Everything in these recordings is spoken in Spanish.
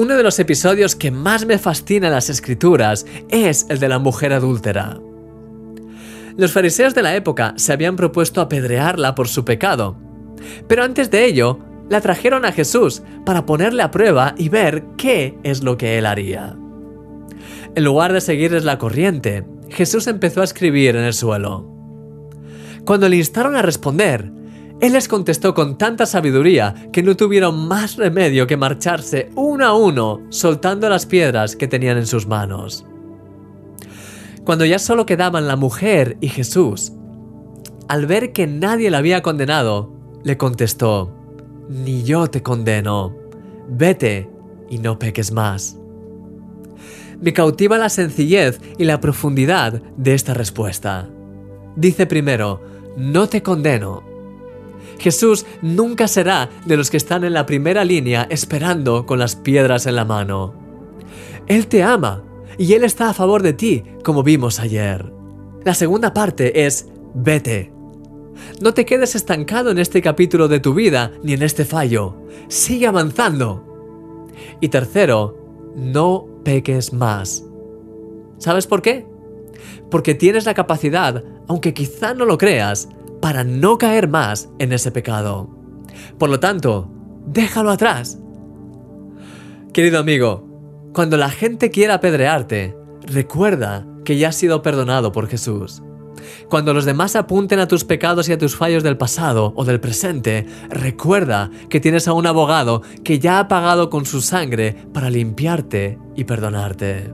Uno de los episodios que más me fascina en las escrituras es el de la mujer adúltera. Los fariseos de la época se habían propuesto apedrearla por su pecado, pero antes de ello la trajeron a Jesús para ponerle a prueba y ver qué es lo que él haría. En lugar de seguirles la corriente, Jesús empezó a escribir en el suelo. Cuando le instaron a responder, él les contestó con tanta sabiduría que no tuvieron más remedio que marcharse uno a uno, soltando las piedras que tenían en sus manos. Cuando ya solo quedaban la mujer y Jesús, al ver que nadie la había condenado, le contestó, Ni yo te condeno, vete y no peques más. Me cautiva la sencillez y la profundidad de esta respuesta. Dice primero, no te condeno, Jesús nunca será de los que están en la primera línea esperando con las piedras en la mano. Él te ama y Él está a favor de ti, como vimos ayer. La segunda parte es vete. No te quedes estancado en este capítulo de tu vida ni en este fallo. Sigue avanzando. Y tercero, no peques más. ¿Sabes por qué? Porque tienes la capacidad, aunque quizá no lo creas, para no caer más en ese pecado. Por lo tanto, déjalo atrás. Querido amigo, cuando la gente quiera apedrearte, recuerda que ya has sido perdonado por Jesús. Cuando los demás apunten a tus pecados y a tus fallos del pasado o del presente, recuerda que tienes a un abogado que ya ha pagado con su sangre para limpiarte y perdonarte.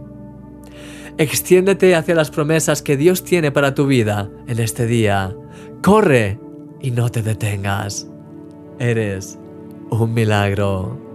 Extiéndete hacia las promesas que Dios tiene para tu vida en este día Corre y no te detengas. Eres un milagro.